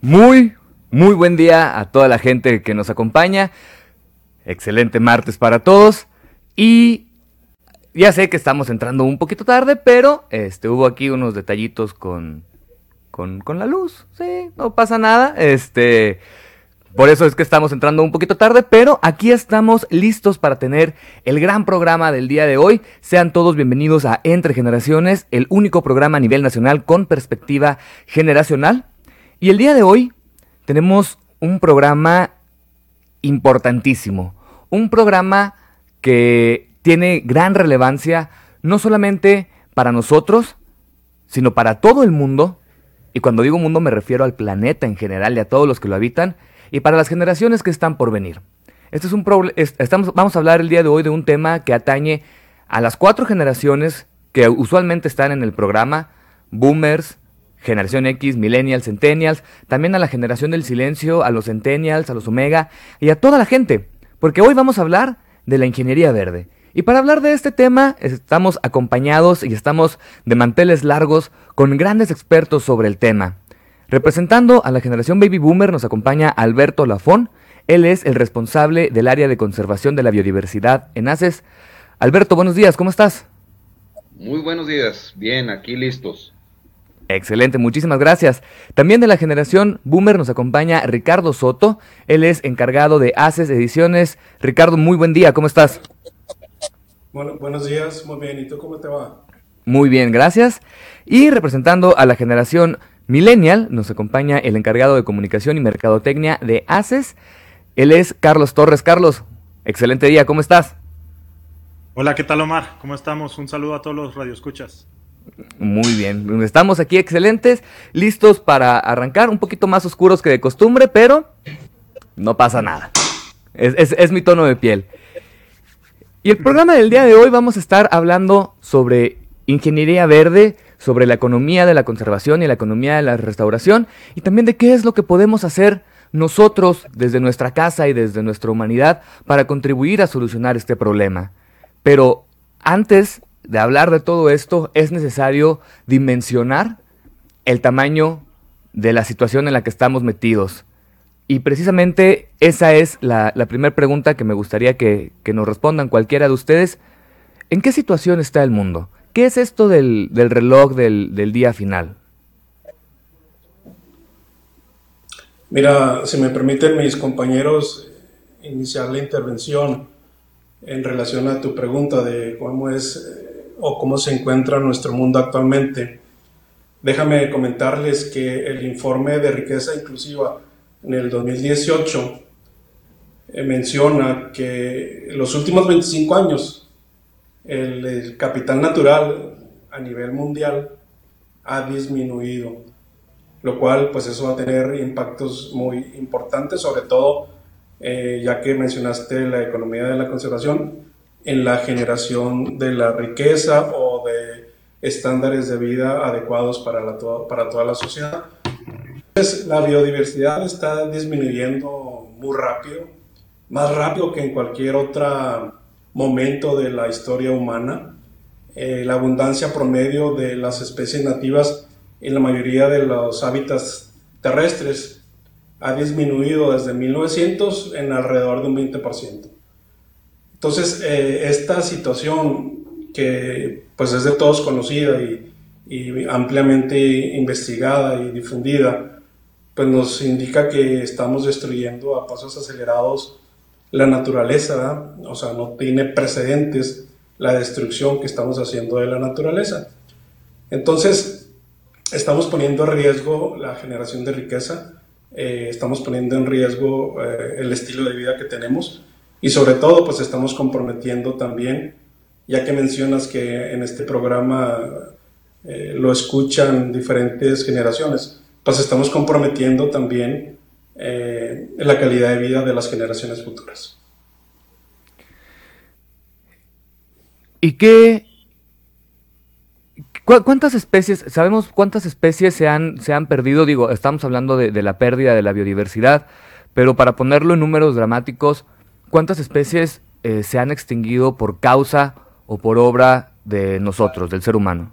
Muy, muy buen día a toda la gente que nos acompaña. Excelente martes para todos. Y ya sé que estamos entrando un poquito tarde, pero este, hubo aquí unos detallitos con, con, con la luz. Sí, no pasa nada. Este. Por eso es que estamos entrando un poquito tarde, pero aquí estamos listos para tener el gran programa del día de hoy. Sean todos bienvenidos a Entre Generaciones, el único programa a nivel nacional con perspectiva generacional. Y el día de hoy tenemos un programa importantísimo, un programa que tiene gran relevancia no solamente para nosotros, sino para todo el mundo. Y cuando digo mundo me refiero al planeta en general y a todos los que lo habitan y para las generaciones que están por venir. Este es un estamos, vamos a hablar el día de hoy de un tema que atañe a las cuatro generaciones que usualmente están en el programa, boomers, generación X, millennials, centennials, también a la generación del silencio, a los centennials, a los omega y a toda la gente, porque hoy vamos a hablar de la ingeniería verde. Y para hablar de este tema estamos acompañados y estamos de manteles largos con grandes expertos sobre el tema. Representando a la generación baby boomer nos acompaña Alberto Lafón. Él es el responsable del área de conservación de la biodiversidad en ACES. Alberto, buenos días, ¿cómo estás? Muy buenos días, bien, aquí listos. Excelente, muchísimas gracias. También de la generación Boomer nos acompaña Ricardo Soto. Él es encargado de ACES Ediciones. Ricardo, muy buen día, ¿cómo estás? Bueno, buenos días, muy bien. ¿Y tú cómo te va? Muy bien, gracias. Y representando a la generación Millennial nos acompaña el encargado de comunicación y mercadotecnia de ACES. Él es Carlos Torres. Carlos, excelente día, ¿cómo estás? Hola, ¿qué tal Omar? ¿Cómo estamos? Un saludo a todos los radioescuchas. Muy bien, estamos aquí excelentes, listos para arrancar, un poquito más oscuros que de costumbre, pero no pasa nada. Es, es mi tono de piel. Y el programa del día de hoy vamos a estar hablando sobre ingeniería verde, sobre la economía de la conservación y la economía de la restauración y también de qué es lo que podemos hacer nosotros desde nuestra casa y desde nuestra humanidad para contribuir a solucionar este problema. Pero antes de hablar de todo esto es necesario dimensionar el tamaño de la situación en la que estamos metidos. Y precisamente esa es la, primera pregunta que me gustaría que, que nos respondan cualquiera de ustedes. ¿En qué situación está el mundo? ¿Qué es esto del, reloj del, día final? Mira, si me permiten mis compañeros iniciar la intervención en relación a tu pregunta de cómo es eh, o cómo se encuentra nuestro mundo actualmente. Déjame comentarles que el informe de riqueza inclusiva en el 2018 eh, menciona que los últimos 25 años el, capital natural a nivel mundial ha disminuido, lo cual pues eso va a tener impactos muy importantes, sobre todo eh, ya que mencionaste la economía de la conservación, en la generación de la riqueza o de estándares de vida adecuados para, la, para toda la sociedad. Entonces, la biodiversidad está disminuyendo muy rápido, más rápido que en cualquier otra momento de la historia humana. Eh, la abundancia promedio de las especies nativas en la mayoría de los hábitats terrestres ha disminuido desde 1900 en alrededor de un 20%. Entonces, eh, esta situación que pues es de todos conocida y, y ampliamente investigada y difundida, pues nos indica que estamos destruyendo a pasos acelerados la naturaleza, o sea, no tiene precedentes la destrucción que estamos haciendo de la naturaleza. Entonces, estamos poniendo en riesgo la generación de riqueza, eh, estamos poniendo en riesgo eh, el estilo de vida que tenemos y sobre todo, pues estamos comprometiendo también, ya que mencionas que en este programa eh, lo escuchan diferentes generaciones, pues estamos comprometiendo también eh, la calidad de vida de las generaciones futuras. ¿Y qué? ¿Cuántas especies, sabemos cuántas especies se han, se han perdido? Digo, estamos hablando de, la pérdida de la biodiversidad, pero para ponerlo en números dramáticos, ¿cuántas especies eh, se han extinguido por causa o por obra de nosotros, del ser humano?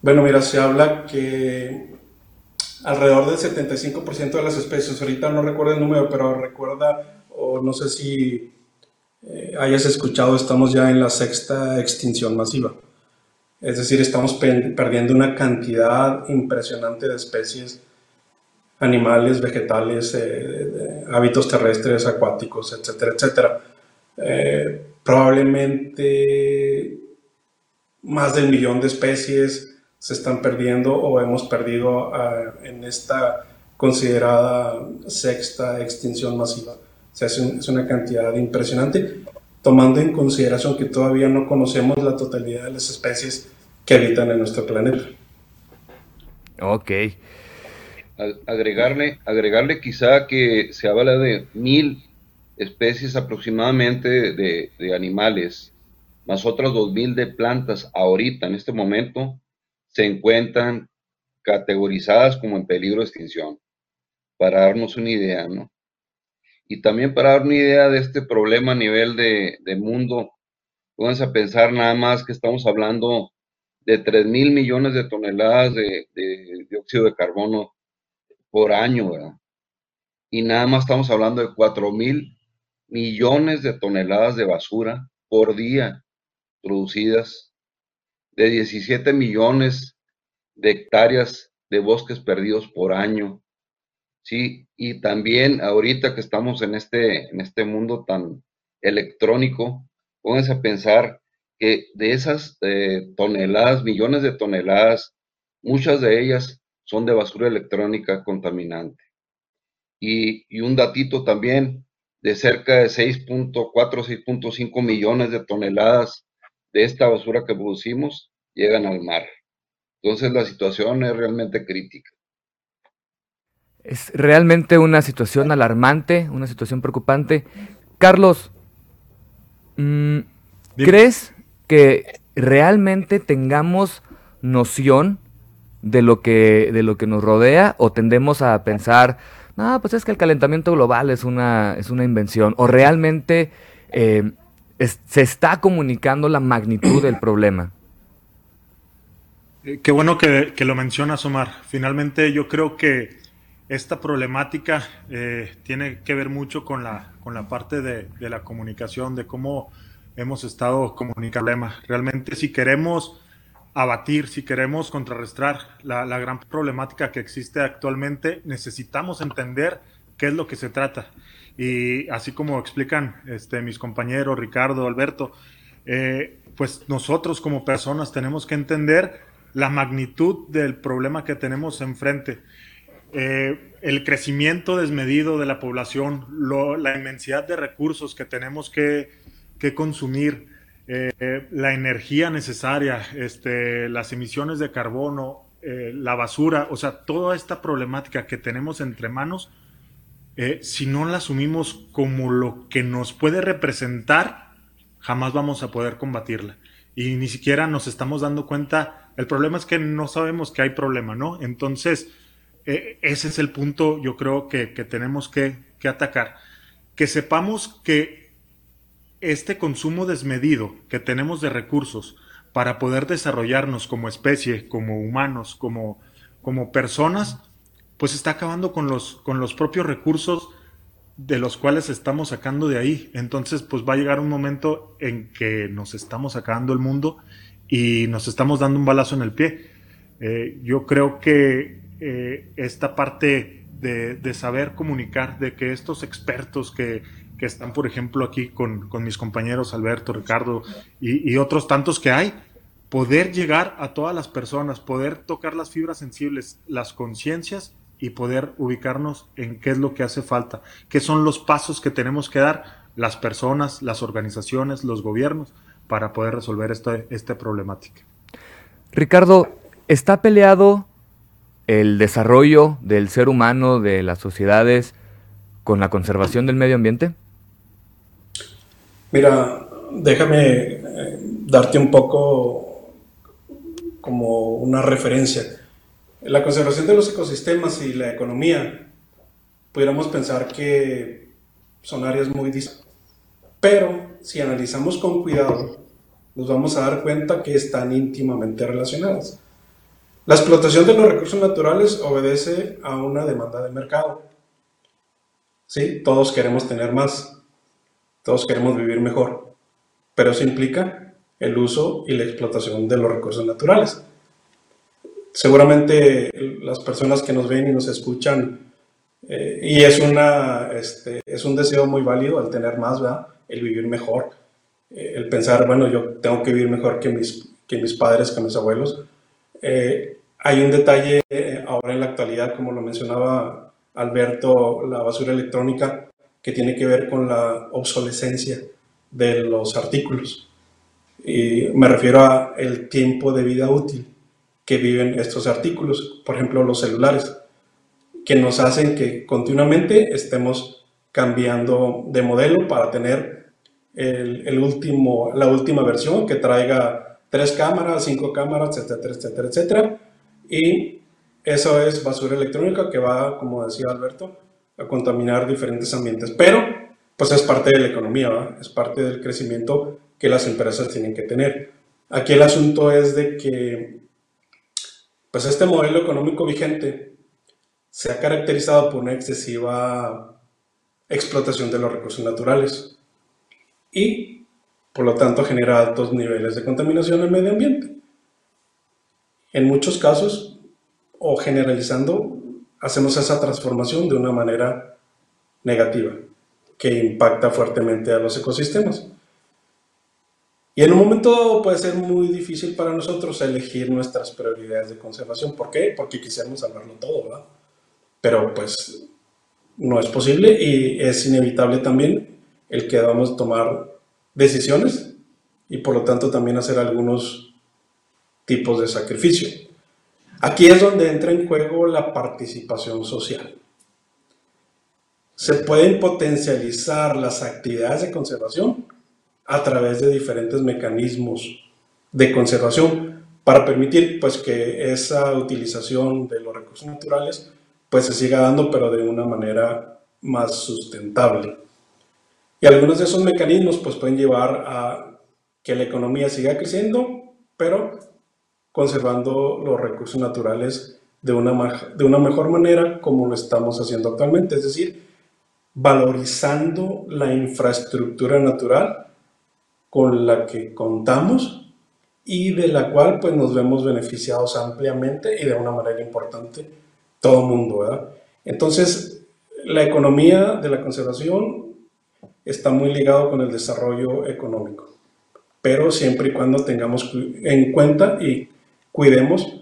Bueno, mira, se habla que alrededor del 75% de las especies, ahorita no recuerdo el número, pero recuerda, o no sé si eh, hayas escuchado, estamos ya en la sexta extinción masiva. Es decir, estamos perdiendo una cantidad impresionante de especies animales, vegetales, eh, hábitos terrestres, acuáticos, etcétera, etcétera. Eh, probablemente más del millón de especies se están perdiendo o hemos perdido ah, en esta considerada sexta extinción masiva. O sea, es, una cantidad impresionante, tomando en consideración que todavía no conocemos la totalidad de las especies que habitan en nuestro planeta. Ok. Agregarle, agregarle quizá que se habla de mil especies aproximadamente de, de animales, más otras dos mil de plantas ahorita, en este momento, se encuentran categorizadas como en peligro de extinción, para darnos una idea, ¿no? Y también para dar una idea de este problema a nivel de, mundo, pónganse a pensar nada más que estamos hablando de 3 mil millones de toneladas de, de, dióxido de carbono por año, ¿verdad? Y nada más estamos hablando de 4 mil millones de toneladas de basura por día producidas de 17 millones de hectáreas de bosques perdidos por año. Sí, y también ahorita que estamos en este, en este mundo tan electrónico, pónganse a pensar que de esas eh, toneladas, millones de toneladas, muchas de ellas son de basura electrónica contaminante. Y, y un datito también de cerca de 6.4, 6.5 millones de toneladas de esta basura que producimos llegan al mar. Entonces la situación es realmente crítica. Es realmente una situación alarmante, una situación preocupante. Carlos, mm, ¿crees que realmente tengamos noción de lo que, de lo que nos rodea o tendemos a pensar, no, pues es que el calentamiento global es una, es una invención o realmente eh, se está comunicando la magnitud del problema. Eh, qué bueno que, lo mencionas, Omar. Finalmente yo creo que esta problemática eh, tiene que ver mucho con la, con la parte de, la comunicación, de cómo hemos estado comunicando. Realmente si queremos abatir, si queremos contrarrestar la, la gran problemática que existe actualmente, necesitamos entender qué es lo que se trata. Y así como explican este, mis compañeros Ricardo, Alberto, eh, pues nosotros como personas tenemos que entender la magnitud del problema que tenemos enfrente. Eh, el crecimiento desmedido de la población, la inmensidad de recursos que tenemos que, consumir, eh, la energía necesaria, este, las emisiones de carbono, la basura, o sea, toda esta problemática que tenemos entre manos, eh, si no la asumimos como lo que nos puede representar, jamás vamos a poder combatirla. Y ni siquiera nos estamos dando cuenta. El problema es que no sabemos que hay problema, ¿no? Entonces, eh, ese es el punto, yo creo que, tenemos que, que atacar. Que sepamos que este consumo desmedido que tenemos de recursos para poder desarrollarnos como especie, como humanos, como, como personas, pues está acabando con los, con los propios recursos de los cuales estamos sacando de ahí. Entonces, pues va a llegar un momento en que nos estamos acabando el mundo y nos estamos dando un balazo en el pie. Eh, yo creo que eh, esta parte de, saber comunicar, de que estos expertos que, están, por ejemplo, aquí con, mis compañeros Alberto, Ricardo y otros tantos que hay, poder llegar a todas las personas, poder tocar las fibras sensibles, las conciencias y poder ubicarnos en qué es lo que hace falta, qué son los pasos que tenemos que dar las personas, las organizaciones, los gobiernos para poder resolver esta, esta problemática. Ricardo, ¿está peleado el desarrollo del ser humano, de las sociedades, con la conservación del medio ambiente? Mira, déjame eh, darte un poco como una referencia la conservación de los ecosistemas y la economía, pudiéramos pensar que son áreas muy distintas. Pero si analizamos con cuidado, nos vamos a dar cuenta que están íntimamente relacionadas. La explotación de los recursos naturales obedece a una demanda de mercado. Sí, todos queremos tener más, todos queremos vivir mejor, pero eso implica el uso y la explotación de los recursos naturales. Seguramente las personas que nos ven y nos escuchan, eh, y es, una, este, es un deseo muy válido el tener más, ¿verdad? el vivir mejor, eh, el pensar, bueno, yo tengo que vivir mejor que mis, que mis padres, que mis abuelos. Eh, hay un detalle ahora en la actualidad, como lo mencionaba Alberto, la basura electrónica, que tiene que ver con la obsolescencia de los artículos. Y me refiero a el tiempo de vida útil que viven estos artículos, por ejemplo los celulares, que nos hacen que continuamente estemos cambiando de modelo para tener el, último, la última versión que traiga tres cámaras, cinco cámaras, etcétera, etcétera, etcétera. Y eso es basura electrónica que va, como decía Alberto, a contaminar diferentes ambientes. Pero, pues es parte de la economía, es parte del crecimiento que las empresas tienen que tener. Aquí el asunto es de que, pues este modelo económico vigente se ha caracterizado por una excesiva explotación de los recursos naturales y, por lo tanto, genera altos niveles de contaminación en el medio ambiente. En muchos casos, o generalizando, hacemos esa transformación de una manera negativa que impacta fuertemente a los ecosistemas. Y en un momento puede ser muy difícil para nosotros elegir nuestras prioridades de conservación. ¿Por qué? Porque quisiéramos salvarlo todo, ¿verdad? Pero pues no es posible y es inevitable también el que debamos tomar decisiones y por lo tanto también hacer algunos tipos de sacrificio. Aquí es donde entra en juego la participación social. Se pueden potencializar las actividades de conservación a través de diferentes mecanismos de conservación para permitir pues que esa utilización de los recursos naturales pues se siga dando pero de una manera más sustentable. Y algunos de esos mecanismos pues pueden llevar a que la economía siga creciendo, pero conservando los recursos naturales de una, de una mejor manera como lo estamos haciendo actualmente, es decir, valorizando la infraestructura natural con la que contamos y de la cual pues nos vemos beneficiados ampliamente y de una manera importante todo el mundo, ¿verdad? Entonces, la economía de la conservación está muy ligado con el desarrollo económico, pero siempre y cuando tengamos en cuenta y cuidemos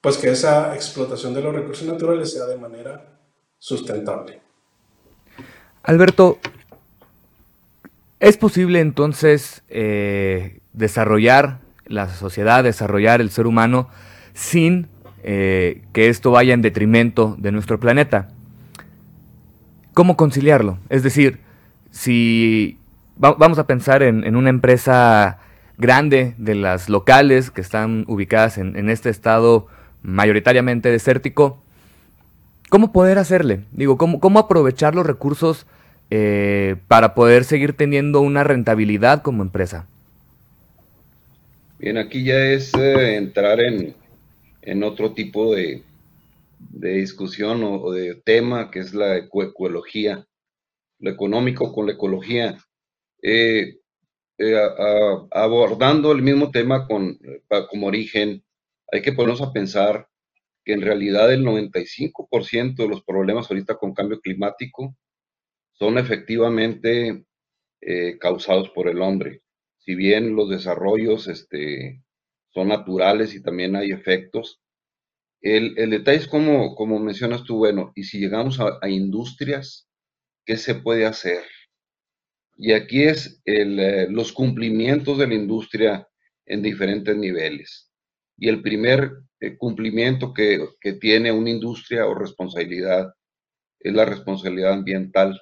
pues que esa explotación de los recursos naturales sea de manera sustentable. Alberto, ¿es posible entonces eh, desarrollar la sociedad, desarrollar el ser humano sin eh, que esto vaya en detrimento de nuestro planeta? ¿Cómo conciliarlo? Es decir, si vamos a pensar en una empresa grande de las locales que están ubicadas en, este estado mayoritariamente desértico, ¿cómo poder hacerle? Digo, ¿cómo, cómo aprovechar los recursos eh, para poder seguir teniendo una rentabilidad como empresa? Bien, aquí ya es eh, entrar en, otro tipo de, discusión o, de tema que es la ecología, lo económico con la ecología. Eh, abordando el mismo tema con, como origen, hay que ponernos a pensar que en realidad el 95% de los problemas ahorita con cambio climático son efectivamente eh, causados por el hombre. Si bien los desarrollos este, son naturales y también hay efectos, el, detalle es como, como mencionas tú, bueno, y si llegamos a industrias, ¿qué se puede hacer? Y aquí es eh, los cumplimientos de la industria en diferentes niveles. Y el primer eh, cumplimiento que, tiene una industria o responsabilidad es la responsabilidad ambiental.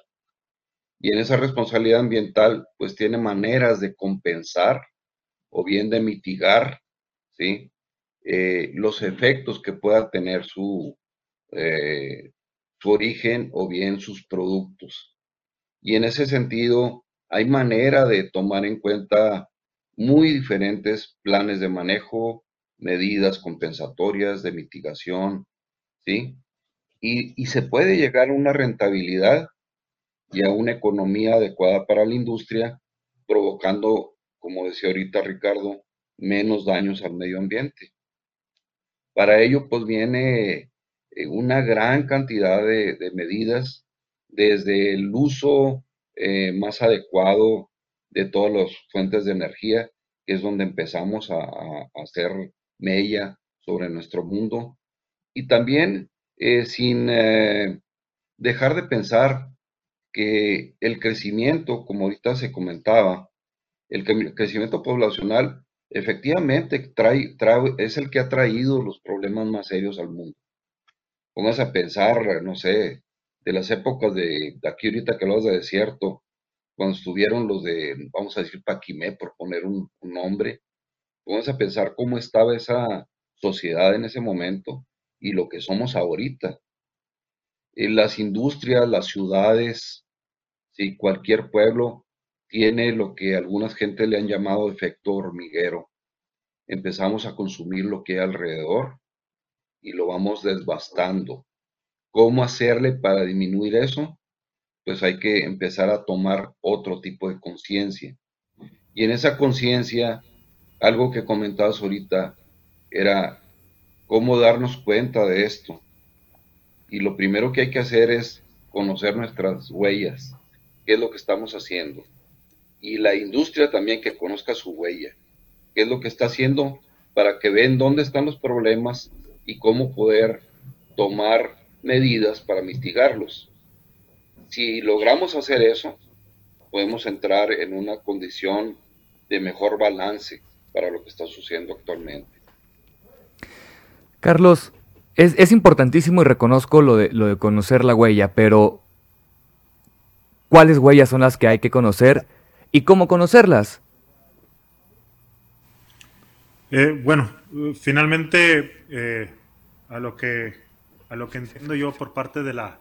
Y en esa responsabilidad ambiental, pues tiene maneras de compensar o bien de mitigar ¿sí? Eh, los efectos que pueda tener su, su origen o bien sus productos. Y en ese sentido, hay manera de tomar en cuenta muy diferentes planes de manejo, medidas compensatorias de mitigación, ¿sí? Y, y, se puede llegar a una rentabilidad y a una economía adecuada para la industria, provocando, como decía ahorita Ricardo, menos daños al medio ambiente. Para ello, pues viene eh, una gran cantidad de, medidas, desde el uso eh, más adecuado de todas las fuentes de energía, que es donde empezamos a, hacer mella sobre nuestro mundo, y también eh, sin dejar de pensar que el crecimiento, como ahorita se comentaba, el crecimiento poblacional efectivamente trae, es el que ha traído los problemas más serios al mundo. Póngase a pensar, no sé, de las épocas de, aquí ahorita que hablas de desierto, cuando estuvieron los de, vamos a decir, Paquimé, por poner un, nombre, póngase a pensar cómo estaba esa sociedad en ese momento y lo que somos ahorita. En las industrias, las ciudades, si cualquier pueblo tiene lo que algunas gente le han llamado efecto hormiguero. Empezamos a consumir lo que hay alrededor y lo vamos desbastando. ¿Cómo hacerle para disminuir eso? Pues hay que empezar a tomar otro tipo de conciencia. Y en esa conciencia, algo que comentabas ahorita era cómo darnos cuenta de esto. Y lo primero que hay que hacer es conocer nuestras huellas, qué es lo que estamos haciendo y la industria también que conozca su huella, qué es lo que está haciendo para que vean dónde están los problemas y cómo poder tomar medidas para mitigarlos. Si logramos hacer eso, podemos entrar en una condición de mejor balance para lo que está sucediendo actualmente. Carlos, es, importantísimo y reconozco lo de, lo de conocer la huella, pero ¿cuáles huellas son las que hay que conocer y cómo conocerlas. Eh, bueno, finalmente eh, a lo que a lo que entiendo yo por parte de la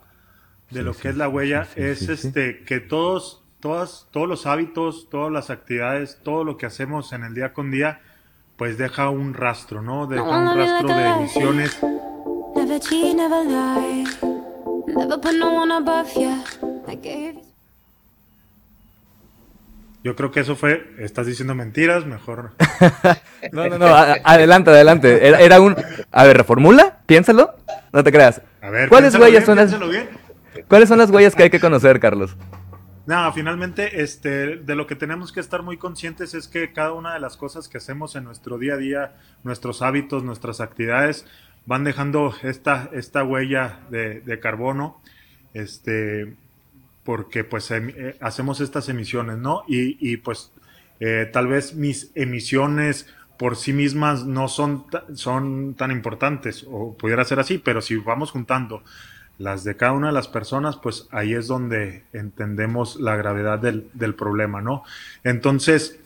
de lo que es la huella es este que todos todas todos los hábitos, todas las actividades, todo lo que hacemos en el día con día pues deja un rastro, ¿no? Deja un rastro de emisiones. Yo creo que eso fue, estás diciendo mentiras, mejor. no, no, no, adelante, adelante. Era, un, a ver, reformula, piénsalo, no te creas. A ver, ¿cuáles huellas son las, ¿cuáles son las huellas que hay que conocer, Carlos? No, finalmente, este, de lo que tenemos que estar muy conscientes es que cada una de las cosas que hacemos en nuestro día a día, nuestros hábitos, nuestras actividades, van dejando esta, esta huella de, de carbono, este, porque pues em, eh, hacemos estas emisiones, ¿no? Y, pues eh, tal vez mis emisiones por sí mismas no son, son tan importantes, o pudiera ser así, pero si vamos juntando las de cada una de las personas, pues ahí es donde entendemos la gravedad del, del problema, ¿no? Entonces,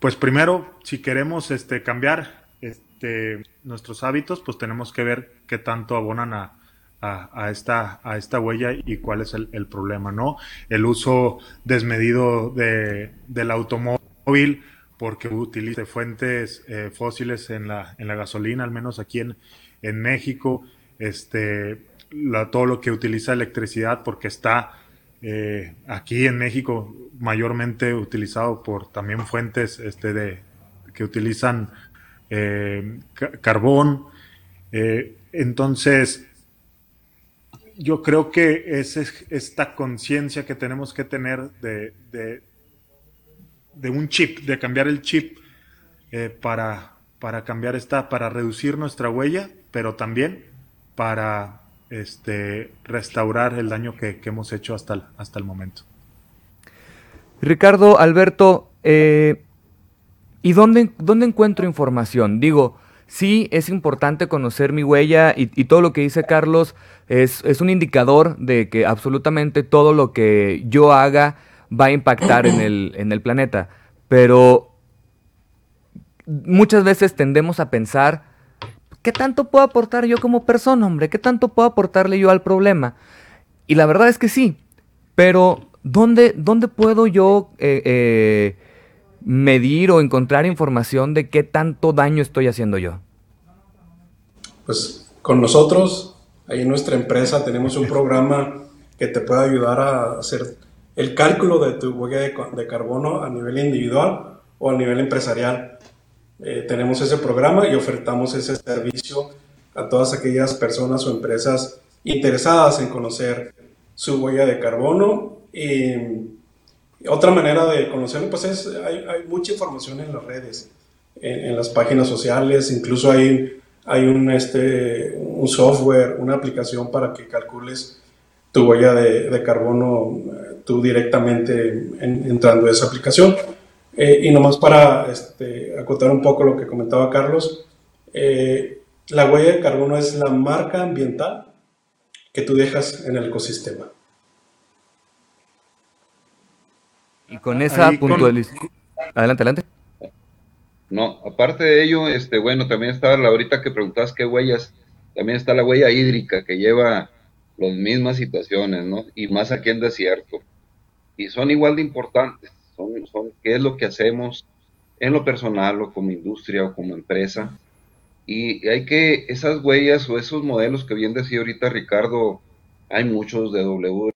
pues primero, si queremos este, cambiar este, nuestros hábitos, pues tenemos que ver qué tanto abonan a, a, esta, a esta huella y cuál es el, problema, ¿no? El uso desmedido de, del automóvil porque utiliza fuentes eh, fósiles en la, en la gasolina, al menos aquí en, en México, este, la, todo lo que utiliza electricidad porque está eh, aquí en México mayormente utilizado por también fuentes este, de, que utilizan eh, carbón. entonces, yo creo que es esta conciencia que tenemos que tener de, de, un chip, de cambiar el chip eh, para, para cambiar esta, para reducir nuestra huella, pero también para este, restaurar el daño que, hemos hecho hasta el, hasta el momento. Ricardo, Alberto, eh, ¿y dónde, dónde encuentro información? Digo, sí es importante conocer mi huella y, todo lo que dice Carlos es, un indicador de que absolutamente todo lo que yo haga va a impactar en el, en el planeta. Pero muchas veces tendemos a pensar, ¿qué tanto puedo aportar yo como persona, hombre? ¿Qué tanto puedo aportarle yo al problema? Y la verdad es que sí, pero ¿dónde, dónde puedo yo eh, eh, medir o encontrar información de qué tanto daño estoy haciendo yo? Pues con nosotros, ahí en nuestra empresa, tenemos un programa que te puede ayudar a hacer el cálculo de tu huella de, carbono a nivel individual o a nivel empresarial. Eh, tenemos ese programa y ofertamos ese servicio a todas aquellas personas o empresas interesadas en conocer su huella de carbono. Y otra manera de conocerlo, pues es, hay, mucha información en las redes, en, las páginas sociales, incluso hay, hay un, este, un software, una aplicación para que calcules tu huella de, carbono eh, tú directamente entrando a esa aplicación. Eh, y nomás para este, acotar un poco lo que comentaba Carlos, eh, la huella de carbono es la marca ambiental que tú dejas en el ecosistema. Y con esa puntualización... Adelante, adelante. No, aparte de ello, este, bueno, también está la ahorita que preguntabas qué huellas, también está la huella hídrica que lleva las mismas situaciones, ¿no? Y más aquí en desierto. Y son igual de importantes, son, son qué es lo que hacemos en lo personal o como industria o como empresa. Y hay que, esas huellas o esos modelos que bien decía ahorita Ricardo, hay muchos de W.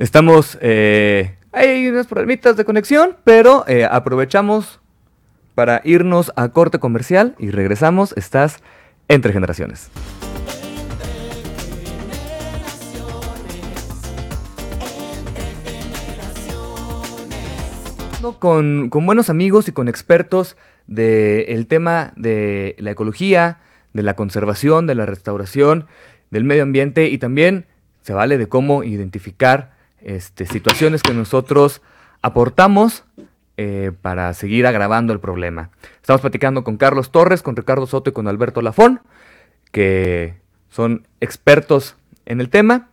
Estamos eh, hay unas problemitas de conexión, pero eh, aprovechamos para irnos a corte comercial y regresamos. Estás entre generaciones. Con, con, buenos amigos y con expertos del tema de la ecología, de la conservación, de la restauración, del medio ambiente y también se vale de cómo identificar este, situaciones que nosotros aportamos eh, para seguir agravando el problema. Estamos platicando con Carlos Torres, con Ricardo Soto y con Alberto Lafón, que son expertos en el tema.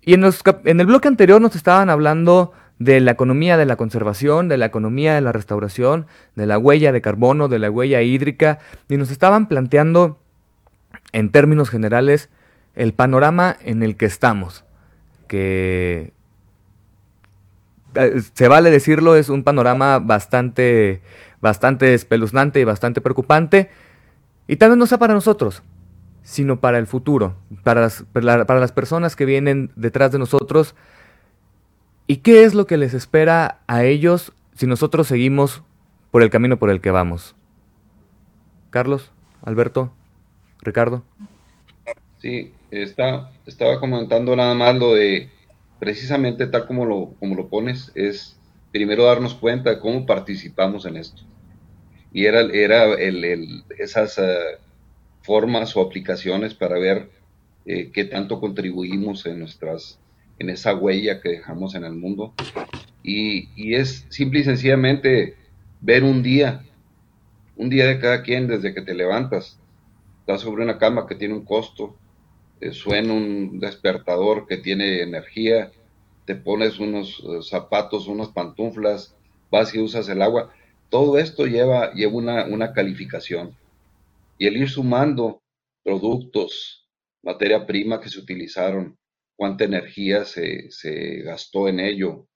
Y en, en el bloque anterior nos estaban hablando de la economía de la conservación, de la economía de la restauración, de la huella de carbono, de la huella hídrica, y nos estaban planteando en términos generales el panorama en el que estamos, que se vale decirlo, es un panorama bastante, bastante espeluznante y bastante preocupante. Y tal vez no sea para nosotros, sino para el futuro, para las, para las personas que vienen detrás de nosotros. ¿Y qué es lo que les espera a ellos si nosotros seguimos por el camino por el que vamos? Carlos, Alberto, Ricardo. Sí, está, estaba comentando nada más lo de precisamente tal como lo, como lo pones, es primero darnos cuenta de cómo participamos en esto. Y era, era el, esas eh, formas o aplicaciones para ver eh, qué tanto contribuimos en nuestras en esa huella que dejamos en el mundo. Y, y, es simple y sencillamente ver un día, un día de cada quien desde que te levantas. Estás sobre una cama que tiene un costo, suena un despertador que tiene energía, te pones unos eh, zapatos, unas pantuflas, vas y usas el agua. Todo esto lleva, lleva una, una calificación. Y el ir sumando productos, materia prima que se utilizaron, cuánta energía se, se gastó en ello,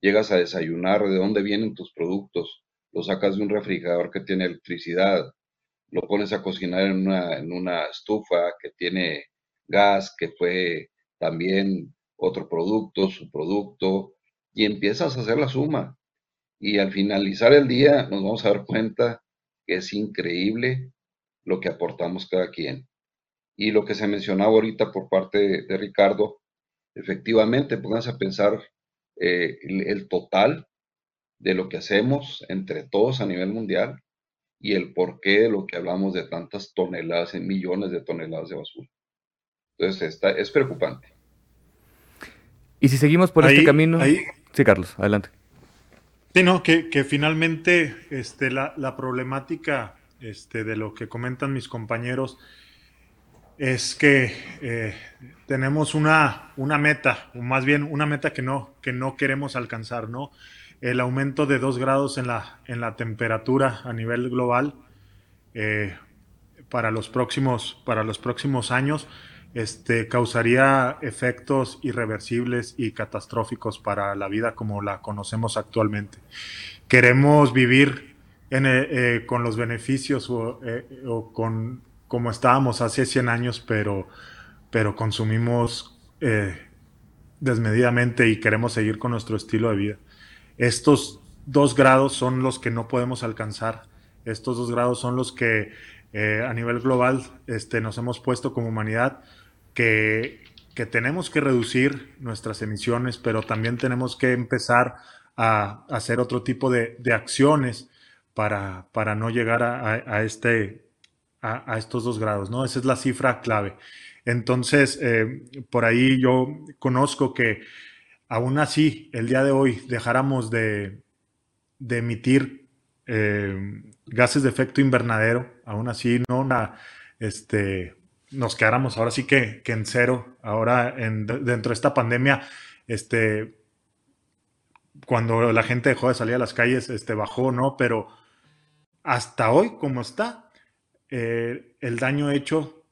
llegas a desayunar, de dónde vienen tus productos, lo sacas de un refrigerador que tiene electricidad, lo pones a cocinar en una, en una estufa que tiene gas, que fue también otro producto, su producto, y empiezas a hacer la suma. Y al finalizar el día nos vamos a dar cuenta que es increíble lo que aportamos cada quien. Y lo que se mencionaba ahorita por parte de, Ricardo, efectivamente, pónganse a pensar eh, el, total de lo que hacemos entre todos a nivel mundial y el porqué de lo que hablamos de tantas toneladas, en millones de toneladas de basura. Entonces, está, es preocupante. Y si seguimos por este camino... Sí, Carlos, adelante. Sí, no, que, que finalmente este, la, la, problemática este, de lo que comentan mis compañeros es que eh, tenemos una, una meta, o más bien una meta que no, que no queremos alcanzar, ¿no? El aumento de dos grados en la, en la temperatura a nivel global eh, para, los próximos, para los próximos años este, causaría efectos irreversibles y catastróficos para la vida como la conocemos actualmente. Queremos vivir eh, eh, con los beneficios o, con como estábamos hace 100 años, pero, pero consumimos desmedidamente y queremos seguir con nuestro estilo de vida. Estos dos grados son los que no podemos alcanzar. Estos dos grados son los que eh, a nivel global este, nos hemos puesto como humanidad que, que, tenemos que reducir nuestras emisiones, pero también tenemos que empezar a, hacer otro tipo de, de acciones para, para, no llegar a, este, a, estos dos grados. ¿no? Esa es la cifra clave. Entonces, eh, por ahí yo conozco que aún así, el día de hoy dejáramos de, emitir eh, gases de efecto invernadero, aún así no este, nos quedáramos ahora sí que, en cero, ahora dentro de esta pandemia, este, cuando la gente dejó de salir a las calles, este, bajó, ¿no? Pero hasta hoy, como está, eh, el daño hecho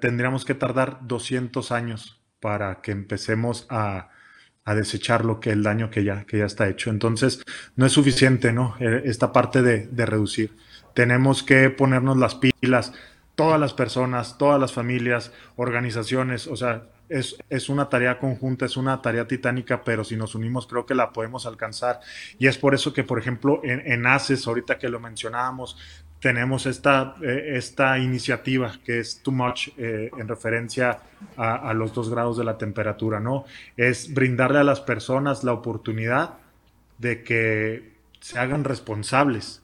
tendríamos que tardar 200 años para que empecemos a, desechar lo que el daño que ya, que ya está hecho. Entonces, no es suficiente, ¿no? Eh, esta parte de, de reducir. Tenemos que ponernos las pilas, todas las personas, todas las familias, organizaciones, o sea, es, una tarea conjunta, es una tarea titánica, pero si nos unimos creo que la podemos alcanzar. Y es por eso que, por ejemplo, en, ACES, ahorita que lo mencionábamos, tenemos esta, eh, esta iniciativa que es Too Much eh, en referencia a, los dos grados de la temperatura, ¿no? Es brindarle a las personas la oportunidad de que se hagan responsables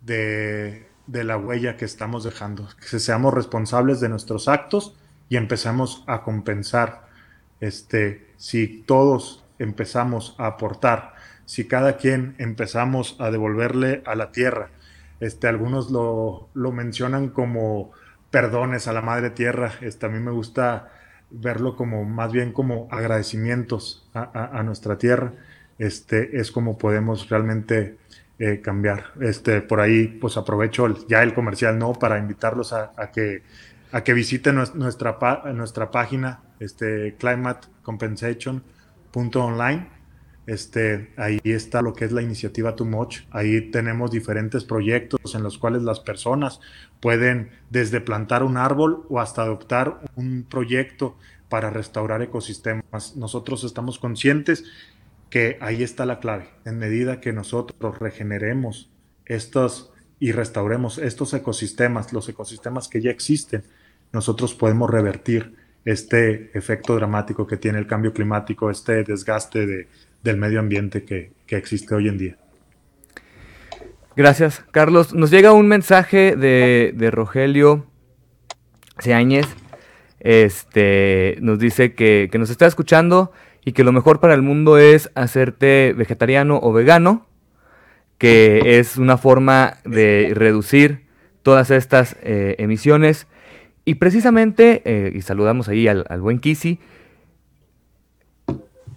de, de la huella que estamos dejando, que seamos responsables de nuestros actos y empezamos a compensar. Este, si todos empezamos a aportar, si cada quien empezamos a devolverle a la tierra, este, algunos lo, lo mencionan como perdones a la madre tierra, este, a mí me gusta verlo como más bien como agradecimientos a, a, nuestra tierra, este, es como podemos realmente eh, cambiar. Este, por ahí, pues aprovecho ya el comercial, ¿no? Para invitarlos a, que a que visiten nuestra, nuestra página, este, climatecompensation.online. Este, ahí está lo que es la iniciativa Too Much. Ahí tenemos diferentes proyectos en los cuales las personas pueden desde plantar un árbol o hasta adoptar un proyecto para restaurar ecosistemas. Nosotros estamos conscientes que ahí está la clave. En medida que nosotros regeneremos estos y restauremos estos ecosistemas, los ecosistemas que ya existen, nosotros podemos revertir este efecto dramático que tiene el cambio climático, este desgaste del medio ambiente que, existe hoy en día. Gracias, Carlos. Nos llega un mensaje de, Rogelio Seáñez. Este nos dice que, que nos está escuchando y que lo mejor para el mundo es hacerte vegetariano o vegano, que es una forma de reducir todas estas eh, emisiones y precisamente, eh, y saludamos ahí al, buen Kisi,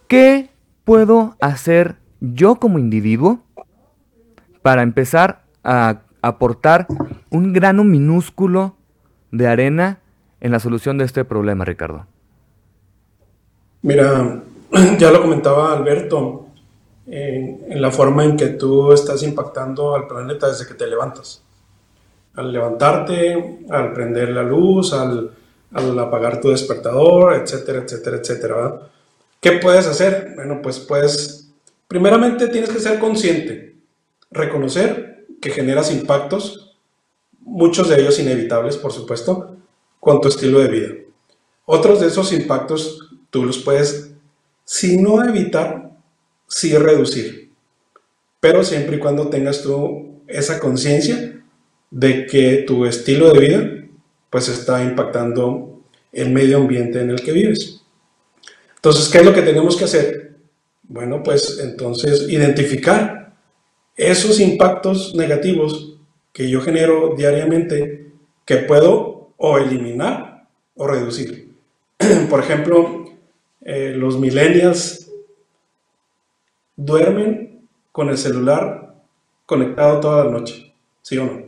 ¿qué puedo hacer yo como individuo para empezar a aportar un grano minúsculo de arena en la solución de este problema, Ricardo? Mira, ya lo comentaba Alberto, en la forma en que tú estás impactando al planeta desde que te levantas al levantarte, al prender la luz, al, apagar tu despertador, etcétera, etcétera, etcétera. ¿Qué puedes hacer? Bueno, pues puedes, primeramente tienes que ser consciente, reconocer que generas impactos, muchos de ellos inevitables, por supuesto, con tu estilo de vida. Otros de esos impactos tú los puedes, si no evitar, sí reducir, pero siempre y cuando tengas tú esa conciencia de que tu estilo de vida pues está impactando el medio ambiente en el que vives. Entonces, ¿qué es lo que tenemos que hacer? Bueno, pues entonces identificar esos impactos negativos que yo genero diariamente que puedo o eliminar o reducir. Por ejemplo, eh, los millennials duermen con el celular conectado toda la noche, ¿sí o no?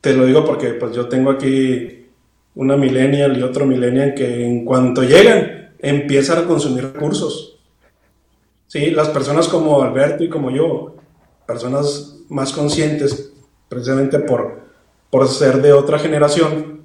Te lo digo porque pues yo tengo aquí una millennial y otro millennial que en cuanto llegan empiezan a consumir recursos. Sí, las personas como Alberto y como yo, personas más conscientes, precisamente por, por ser de otra generación,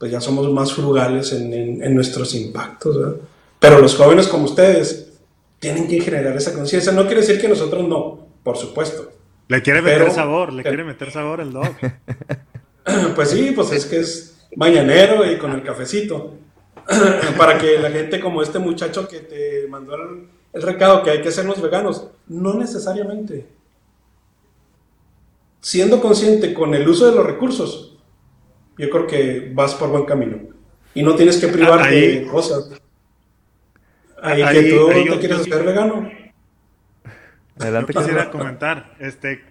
pues ya somos más frugales en, en, nuestros impactos. Pero los jóvenes como ustedes tienen que generar esa conciencia. No quiere decir que nosotros no, por supuesto. Le quiere meter sabor, le quiere meter sabor el dog. Pues sí, pues es que es mañanero y con el cafecito. Para que la gente como este muchacho que te mandó el, el recado que hay que sernos veganos, no necesariamente. Siendo consciente con el uso de los recursos, yo creo que vas por buen camino. Y no tienes que privarte de cosas. Ahí, que tú te quieres hacer vegano. Adelante, yo quisiera comentar, este,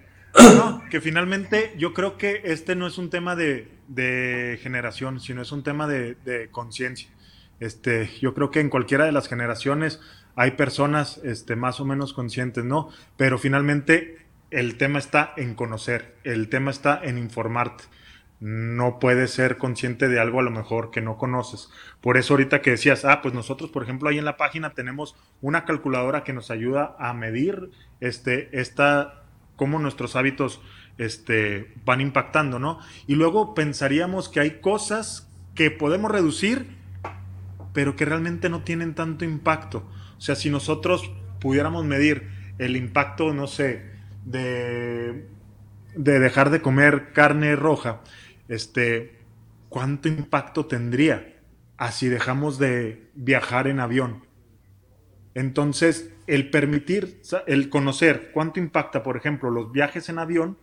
que finalmente yo creo que este no es un tema de, generación, sino es un tema de, de conciencia. Este, yo creo que en cualquiera de las generaciones hay personas este, más o menos conscientes, ¿no? Pero finalmente el tema está en conocer, el tema está en informarte no puedes ser consciente de algo a lo mejor que no conoces. Por eso ahorita que decías, ah, pues nosotros, por ejemplo, ahí en la página tenemos una calculadora que nos ayuda a medir este, esta, cómo nuestros hábitos este, van impactando, ¿no? Y luego pensaríamos que hay cosas que podemos reducir, pero que realmente no tienen tanto impacto. O sea, si nosotros pudiéramos medir el impacto, no sé, de, de dejar de comer carne roja, este, ¿cuánto impacto tendría así dejamos de viajar en avión? Entonces, el permitir, el conocer cuánto impacta, por ejemplo, los viajes en avión,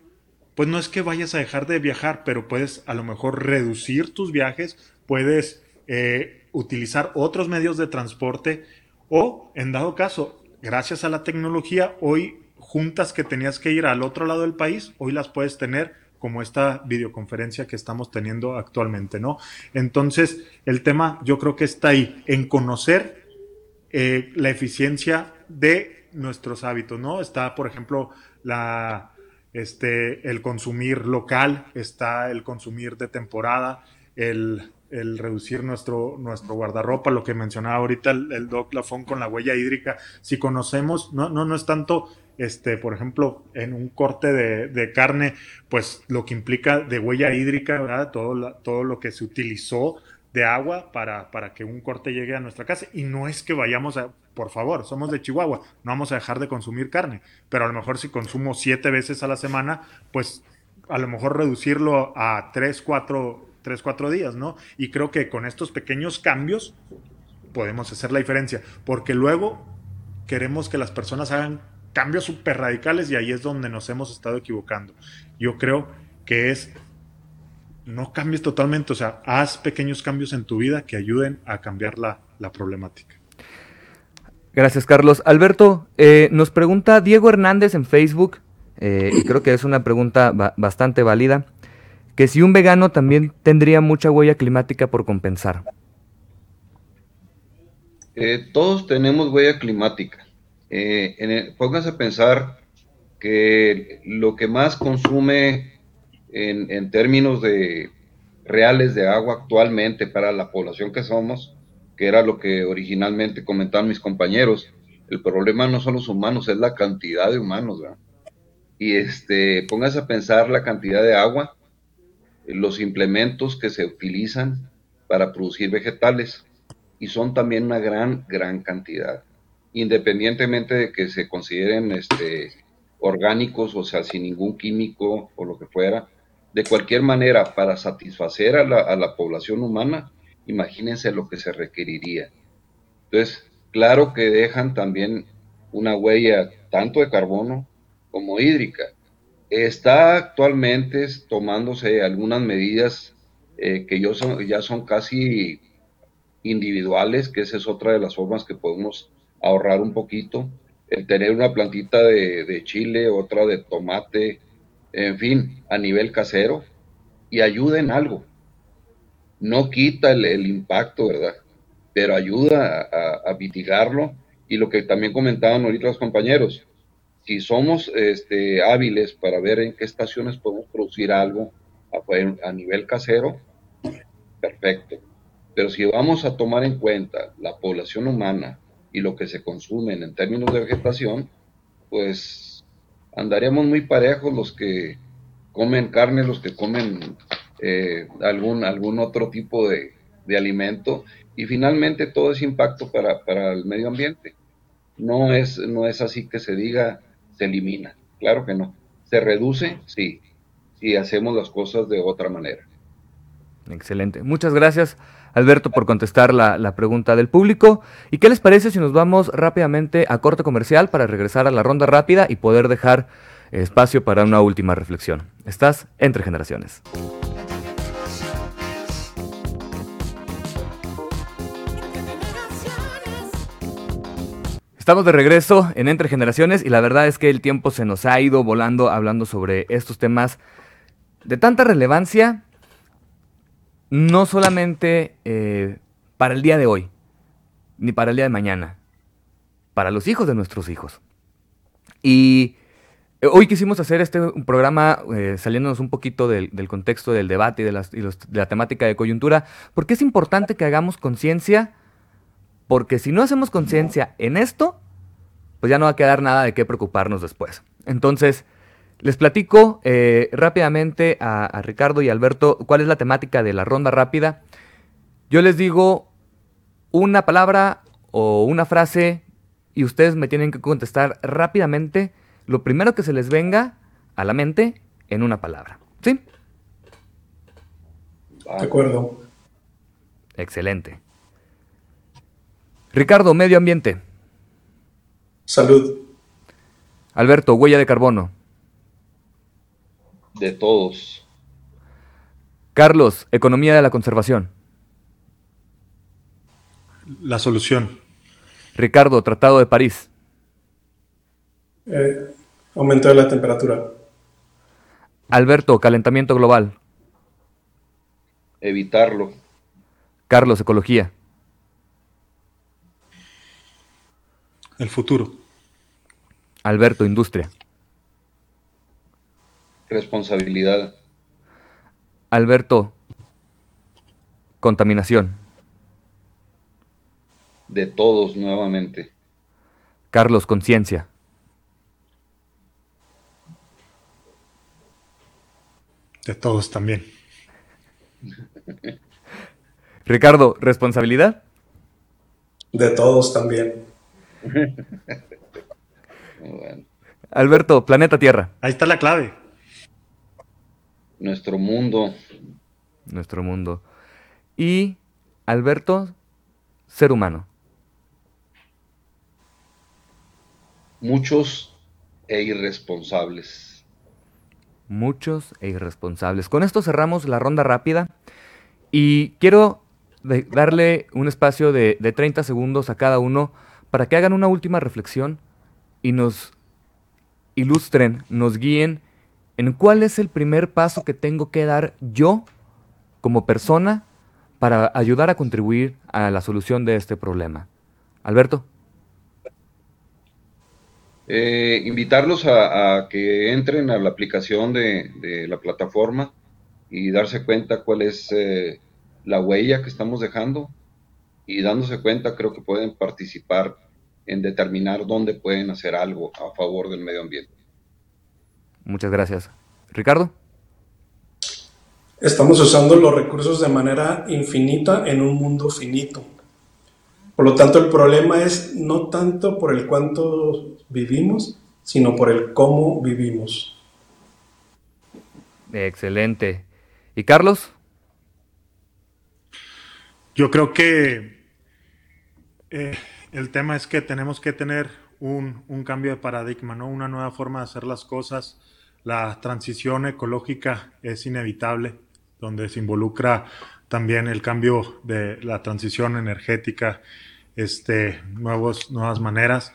pues no es que vayas a dejar de viajar, pero puedes a lo mejor reducir tus viajes, puedes eh, utilizar otros medios de transporte o, en dado caso, gracias a la tecnología, hoy juntas que tenías que ir al otro lado del país, hoy las puedes tener como esta videoconferencia que estamos teniendo actualmente, ¿no? Entonces, el tema yo creo que está ahí, en conocer eh, la eficiencia de nuestros hábitos, ¿no? Está, por ejemplo, la, este, el consumir local, está el consumir de temporada, el, reducir nuestro, nuestro guardarropa, lo que mencionaba ahorita el, el Doc Lafón con la huella hídrica. Si conocemos, no, no, no es tanto este, por ejemplo, en un corte de, carne, pues lo que implica de huella hídrica, ¿verdad? Todo, todo lo que se utilizó de agua para, para que un corte llegue a nuestra casa. Y no es que vayamos a, por favor, somos de Chihuahua, no vamos a dejar de consumir carne, pero a lo mejor si consumo siete veces a la semana, pues a lo mejor reducirlo a tres, cuatro, tres, cuatro días, ¿no? Y creo que con estos pequeños cambios podemos hacer la diferencia, porque luego queremos que las personas hagan cambios súper radicales y ahí es donde nos hemos estado equivocando. Yo creo que es, no cambies totalmente, o sea, haz pequeños cambios en tu vida que ayuden a cambiar la, problemática. Gracias, Carlos. Alberto, eh, nos pregunta Diego Hernández en Facebook, eh, y creo que es una pregunta bastante válida, que si un vegano también tendría mucha huella climática por compensar. Eh, todos tenemos huella climática. Eh, en pónganse a pensar que lo que más consume en, términos de reales de agua actualmente para la población que somos, que era lo que originalmente comentaban mis compañeros, el problema no son los humanos, es la cantidad de humanos. Y este, pónganse a pensar la cantidad de agua, los implementos que se utilizan para producir vegetales, y son también una gran, gran cantidad independientemente de que se consideren este, orgánicos, o sea, sin ningún químico o lo que fuera, de cualquier manera, para satisfacer a la, población humana, imagínense lo que se requeriría. Entonces, claro que dejan también una huella tanto de carbono como hídrica. Está actualmente tomándose algunas medidas eh, que yo son, ya son casi individuales, que esa es otra de las formas que podemos ahorrar un poquito, el tener una plantita de, chile, otra de tomate, en fin, a nivel casero, y ayuda en algo. No quita el, impacto, ¿verdad? Pero ayuda a, a, mitigarlo. Y lo que también comentaban ahorita los compañeros, si somos este, hábiles para ver en qué estaciones podemos producir algo, a, nivel casero, perfecto. Pero si vamos a tomar en cuenta la población humana y lo que se consume en términos de vegetación, pues andaríamos muy parejos los que comen carne, los que comen eh, algún, algún otro tipo de, de, alimento y finalmente todo ese impacto para, para, el medio ambiente. No es, no es así que se diga se elimina, claro que no. ¿Se reduce? Sí, si hacemos las cosas de otra manera. Excelente. Muchas gracias, Alberto, por contestar la, la, pregunta del público. ¿Y qué les parece si nos vamos rápidamente a corte comercial para regresar a la ronda rápida y poder dejar espacio para una última reflexión? Estás entre generaciones. Estamos de regreso en Entre Generaciones y la verdad es que el tiempo se nos ha ido volando hablando sobre estos temas de tanta relevancia, no solamente eh, para el día de hoy, ni para el día de mañana, para los hijos de nuestros hijos. Y eh, hoy quisimos hacer este programa eh, saliéndonos un poquito del, del, contexto del debate y, de, las, y los, de la temática de coyuntura, porque es importante que hagamos conciencia porque si no hacemos conciencia en esto, pues ya no va a quedar nada de qué preocuparnos después. Entonces, les platico eh, rápidamente a, a, Ricardo y Alberto cuál es la temática de la ronda rápida. Yo les digo una palabra o una frase y ustedes me tienen que contestar rápidamente lo primero que se les venga a la mente en una palabra. ¿Sí? De acuerdo. Excelente. Ricardo, medio ambiente. Salud. Alberto, huella de carbono. De todos. Carlos, economía de la conservación. La solución. Ricardo, Tratado de París. Eh, aumento de la temperatura. Alberto, calentamiento global. Evitarlo. Carlos, ecología. El futuro. Alberto, industria. Responsabilidad. Alberto, contaminación. De todos nuevamente. Carlos, conciencia. De todos también. Ricardo, responsabilidad. De todos también. Bueno. Alberto, planeta Tierra. Ahí está la clave. Nuestro mundo. Nuestro mundo. Y Alberto, ser humano. Muchos e irresponsables. Muchos e irresponsables. Con esto cerramos la ronda rápida y quiero darle un espacio de, de 30 segundos a cada uno para que hagan una última reflexión y nos ilustren, nos guíen en cuál es el primer paso que tengo que dar yo como persona para ayudar a contribuir a la solución de este problema. Alberto. Eh, invitarlos a, que entren a la aplicación de, de, la plataforma y darse cuenta cuál es eh, la huella que estamos dejando y dándose cuenta creo que pueden participar en determinar dónde pueden hacer algo a favor del medio ambiente. Muchas gracias. Ricardo. Estamos usando los recursos de manera infinita en un mundo finito. Por lo tanto, el problema es no tanto por el cuánto vivimos, sino por el cómo vivimos. Excelente. ¿Y Carlos? Yo creo que eh, el tema es que tenemos que tener un, un, cambio de paradigma, ¿no? Una nueva forma de hacer las cosas. La transición ecológica es inevitable, donde se involucra también el cambio de la transición energética, este, nuevos, nuevas maneras.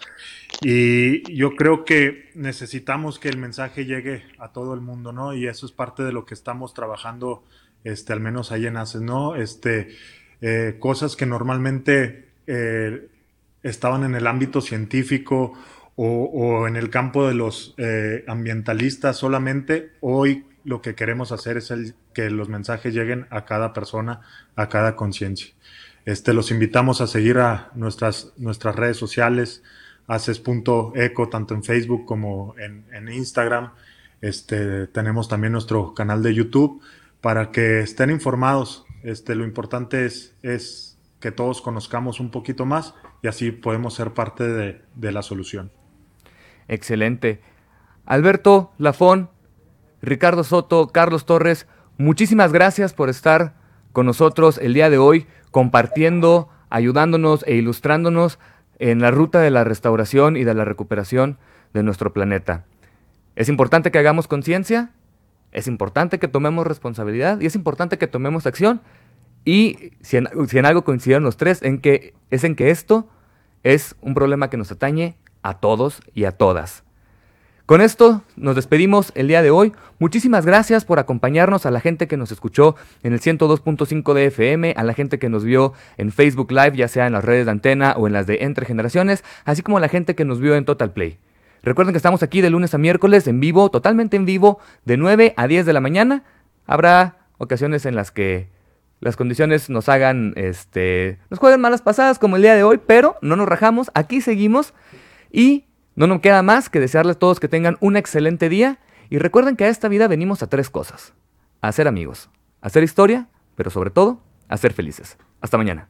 Y yo creo que necesitamos que el mensaje llegue a todo el mundo, ¿no? Y eso es parte de lo que estamos trabajando, este, al menos ahí en ACES, ¿no? Este, eh, cosas que normalmente eh, estaban en el ámbito científico o, en el campo de los eh, ambientalistas solamente, hoy lo que queremos hacer es el, que los mensajes lleguen a cada persona, a cada conciencia. Este, los invitamos a seguir a nuestras, nuestras redes sociales, haces.eco, tanto en Facebook como en, Instagram. Este, tenemos también nuestro canal de YouTube para que estén informados. Este, lo importante es que todos conozcamos un poquito más y así podemos ser parte de, la solución. Excelente. Alberto Lafón, Ricardo Soto, Carlos Torres, muchísimas gracias por estar con nosotros el día de hoy, compartiendo, ayudándonos e ilustrándonos en la ruta de la restauración y de la recuperación de nuestro planeta. Es importante que hagamos conciencia, es importante que tomemos responsabilidad y es importante que tomemos acción. Y si en, algo coincidieron los tres, es en que esto es un problema que nos atañe a todos y a todas. Con esto nos despedimos el día de hoy. Muchísimas gracias por acompañarnos a la gente que nos escuchó en el 102.5 de FM, a la gente que nos vio en Facebook Live, ya sea en las redes de antena o en las de Entre Generaciones, así como a la gente que nos vio en Total Play. Recuerden que estamos aquí de lunes a miércoles en vivo, totalmente en vivo, de 9 a 10 de la mañana. Habrá ocasiones en las que las condiciones nos hagan, este, nos jueguen malas pasadas como el día de hoy, pero no nos rajamos, aquí seguimos y no nos queda más que desearles a todos que tengan un excelente día y recuerden que a esta vida venimos a tres cosas. A ser amigos, a hacer historia, pero sobre todo, a ser felices. Hasta mañana.